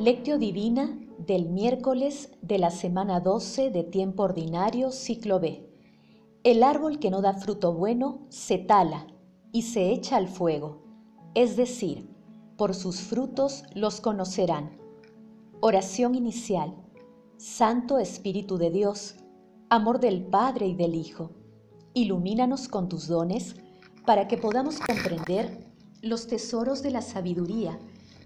Lectio Divina del miércoles de la semana 12 de tiempo ordinario, ciclo B. El árbol que no da fruto bueno se tala y se echa al fuego, es decir, por sus frutos los conocerán. Oración inicial. Santo Espíritu de Dios, amor del Padre y del Hijo, ilumínanos con tus dones para que podamos comprender los tesoros de la sabiduría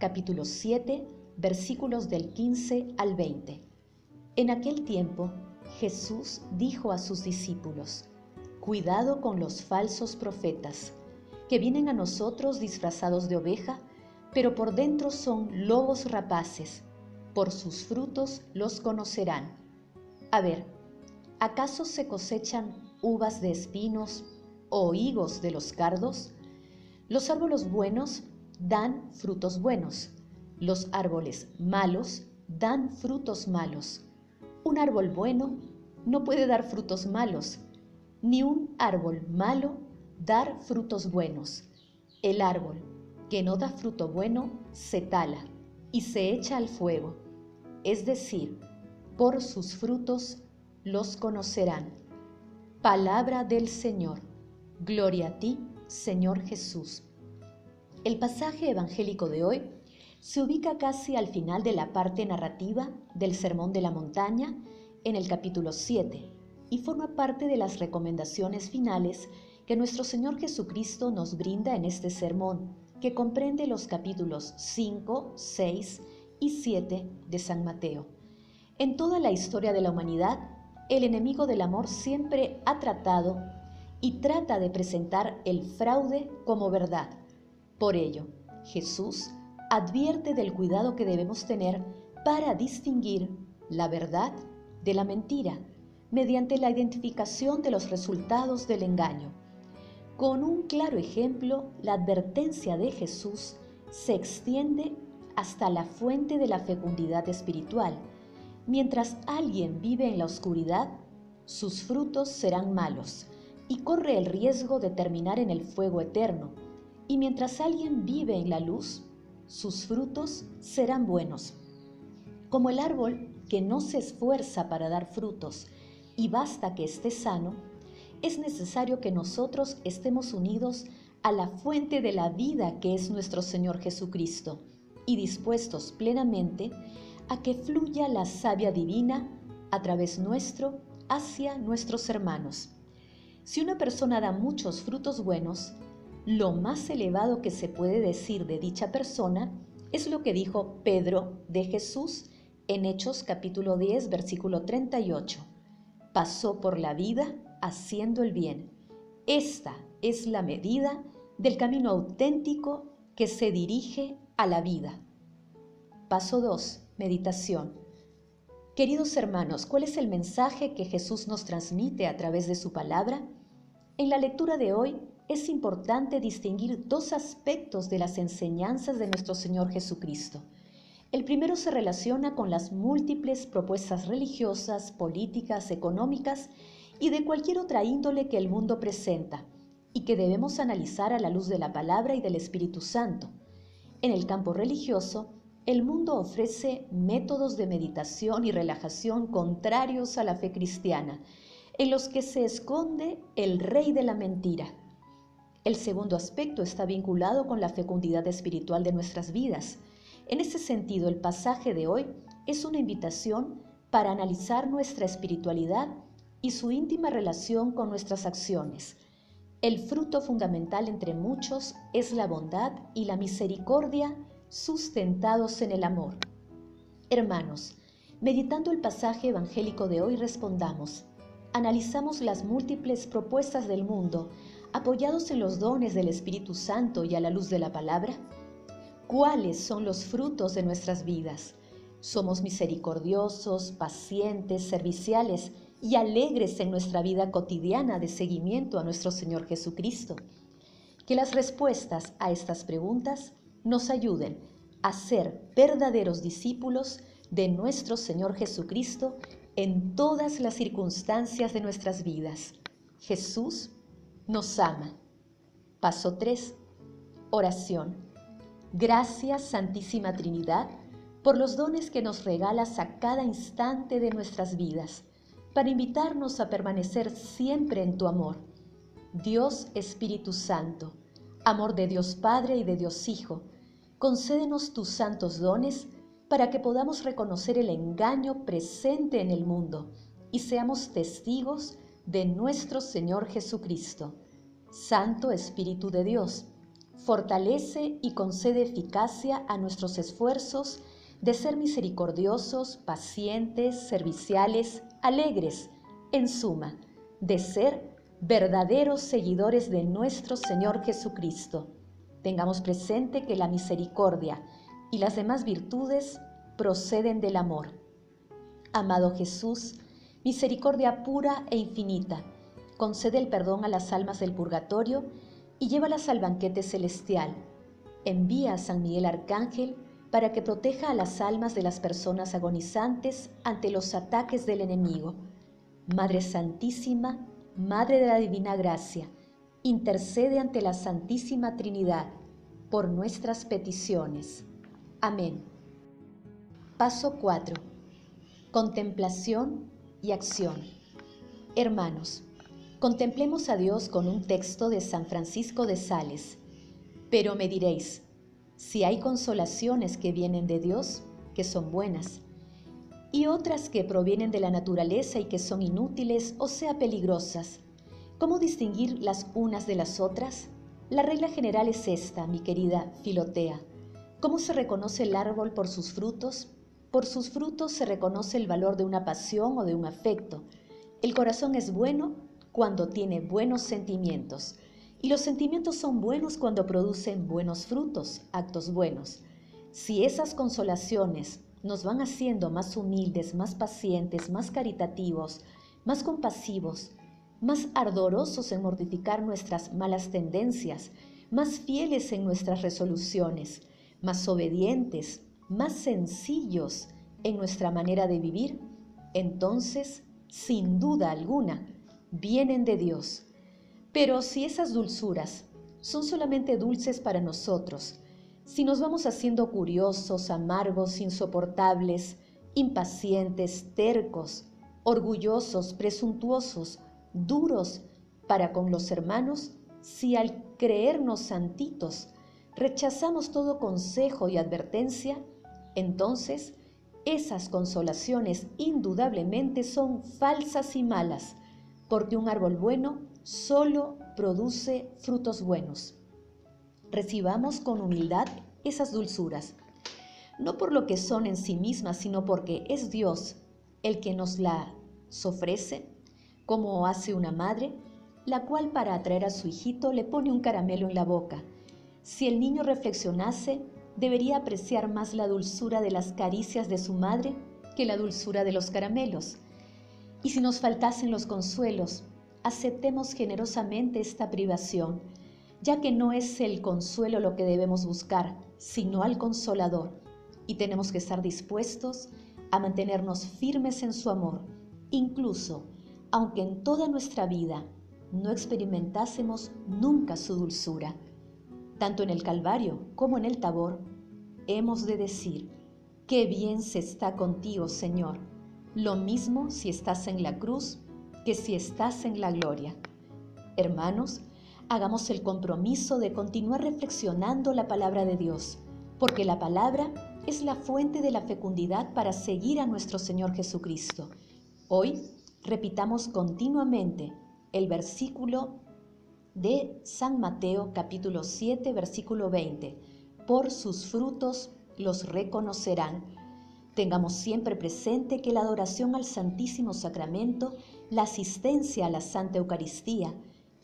capítulo 7, versículos del 15 al 20. En aquel tiempo, Jesús dijo a sus discípulos, Cuidado con los falsos profetas, que vienen a nosotros disfrazados de oveja, pero por dentro son lobos rapaces. Por sus frutos los conocerán. A ver, ¿acaso se cosechan uvas de espinos o higos de los cardos? Los árboles buenos dan frutos buenos. Los árboles malos dan frutos malos. Un árbol bueno no puede dar frutos malos, ni un árbol malo dar frutos buenos. El árbol que no da fruto bueno se tala y se echa al fuego. Es decir, por sus frutos los conocerán. Palabra del Señor. Gloria a ti, Señor Jesús. El pasaje evangélico de hoy se ubica casi al final de la parte narrativa del Sermón de la Montaña en el capítulo 7 y forma parte de las recomendaciones finales que nuestro Señor Jesucristo nos brinda en este sermón, que comprende los capítulos 5, 6 y 7 de San Mateo. En toda la historia de la humanidad, el enemigo del amor siempre ha tratado y trata de presentar el fraude como verdad. Por ello, Jesús advierte del cuidado que debemos tener para distinguir la verdad de la mentira mediante la identificación de los resultados del engaño. Con un claro ejemplo, la advertencia de Jesús se extiende hasta la fuente de la fecundidad espiritual. Mientras alguien vive en la oscuridad, sus frutos serán malos y corre el riesgo de terminar en el fuego eterno. Y mientras alguien vive en la luz, sus frutos serán buenos. Como el árbol que no se esfuerza para dar frutos y basta que esté sano, es necesario que nosotros estemos unidos a la fuente de la vida que es nuestro Señor Jesucristo y dispuestos plenamente a que fluya la savia divina a través nuestro hacia nuestros hermanos. Si una persona da muchos frutos buenos, lo más elevado que se puede decir de dicha persona es lo que dijo Pedro de Jesús en Hechos capítulo 10 versículo 38. Pasó por la vida haciendo el bien. Esta es la medida del camino auténtico que se dirige a la vida. Paso 2. Meditación. Queridos hermanos, ¿cuál es el mensaje que Jesús nos transmite a través de su palabra? En la lectura de hoy es importante distinguir dos aspectos de las enseñanzas de nuestro Señor Jesucristo. El primero se relaciona con las múltiples propuestas religiosas, políticas, económicas y de cualquier otra índole que el mundo presenta y que debemos analizar a la luz de la palabra y del Espíritu Santo. En el campo religioso, el mundo ofrece métodos de meditación y relajación contrarios a la fe cristiana en los que se esconde el rey de la mentira. El segundo aspecto está vinculado con la fecundidad espiritual de nuestras vidas. En ese sentido, el pasaje de hoy es una invitación para analizar nuestra espiritualidad y su íntima relación con nuestras acciones. El fruto fundamental entre muchos es la bondad y la misericordia sustentados en el amor. Hermanos, meditando el pasaje evangélico de hoy respondamos, analizamos las múltiples propuestas del mundo apoyados en los dones del Espíritu Santo y a la luz de la palabra? ¿Cuáles son los frutos de nuestras vidas? Somos misericordiosos, pacientes, serviciales y alegres en nuestra vida cotidiana de seguimiento a nuestro Señor Jesucristo. Que las respuestas a estas preguntas nos ayuden a ser verdaderos discípulos de nuestro Señor Jesucristo en todas las circunstancias de nuestras vidas. Jesús nos ama. Paso 3. Oración. Gracias Santísima Trinidad por los dones que nos regalas a cada instante de nuestras vidas, para invitarnos a permanecer siempre en tu amor. Dios Espíritu Santo, amor de Dios Padre y de Dios Hijo, concédenos tus santos dones para que podamos reconocer el engaño presente en el mundo y seamos testigos de nuestro Señor Jesucristo. Santo Espíritu de Dios, fortalece y concede eficacia a nuestros esfuerzos de ser misericordiosos, pacientes, serviciales, alegres, en suma, de ser verdaderos seguidores de nuestro Señor Jesucristo. Tengamos presente que la misericordia y las demás virtudes proceden del amor. Amado Jesús, misericordia pura e infinita, concede el perdón a las almas del purgatorio y llévalas al banquete celestial. Envía a San Miguel Arcángel para que proteja a las almas de las personas agonizantes ante los ataques del enemigo. Madre Santísima, Madre de la Divina Gracia, intercede ante la Santísima Trinidad por nuestras peticiones. Amén. Paso 4. Contemplación y acción. Hermanos, contemplemos a Dios con un texto de San Francisco de Sales. Pero me diréis, si hay consolaciones que vienen de Dios, que son buenas, y otras que provienen de la naturaleza y que son inútiles o sea peligrosas, ¿cómo distinguir las unas de las otras? La regla general es esta, mi querida Filotea. ¿Cómo se reconoce el árbol por sus frutos? Por sus frutos se reconoce el valor de una pasión o de un afecto. El corazón es bueno cuando tiene buenos sentimientos. Y los sentimientos son buenos cuando producen buenos frutos, actos buenos. Si esas consolaciones nos van haciendo más humildes, más pacientes, más caritativos, más compasivos, más ardorosos en mortificar nuestras malas tendencias, más fieles en nuestras resoluciones, más obedientes, más sencillos en nuestra manera de vivir, entonces, sin duda alguna, vienen de Dios. Pero si esas dulzuras son solamente dulces para nosotros, si nos vamos haciendo curiosos, amargos, insoportables, impacientes, tercos, orgullosos, presuntuosos, duros para con los hermanos, si al creernos santitos rechazamos todo consejo y advertencia, entonces esas consolaciones indudablemente son falsas y malas, porque un árbol bueno solo produce frutos buenos. Recibamos con humildad esas dulzuras, no por lo que son en sí mismas, sino porque es Dios el que nos las ofrece, como hace una madre, la cual para atraer a su hijito le pone un caramelo en la boca. Si el niño reflexionase, debería apreciar más la dulzura de las caricias de su madre que la dulzura de los caramelos. Y si nos faltasen los consuelos, aceptemos generosamente esta privación, ya que no es el consuelo lo que debemos buscar, sino al consolador, y tenemos que estar dispuestos a mantenernos firmes en su amor, incluso aunque en toda nuestra vida no experimentásemos nunca su dulzura. Tanto en el Calvario como en el Tabor, hemos de decir, qué bien se está contigo, Señor. Lo mismo si estás en la cruz que si estás en la gloria. Hermanos, hagamos el compromiso de continuar reflexionando la palabra de Dios, porque la palabra es la fuente de la fecundidad para seguir a nuestro Señor Jesucristo. Hoy repitamos continuamente el versículo de San Mateo capítulo 7 versículo 20. Por sus frutos los reconocerán. Tengamos siempre presente que la adoración al Santísimo Sacramento la asistencia a la Santa Eucaristía,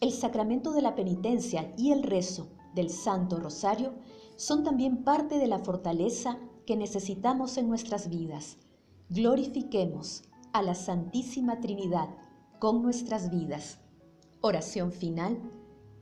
el sacramento de la penitencia y el rezo del Santo Rosario son también parte de la fortaleza que necesitamos en nuestras vidas. Glorifiquemos a la Santísima Trinidad con nuestras vidas. Oración final.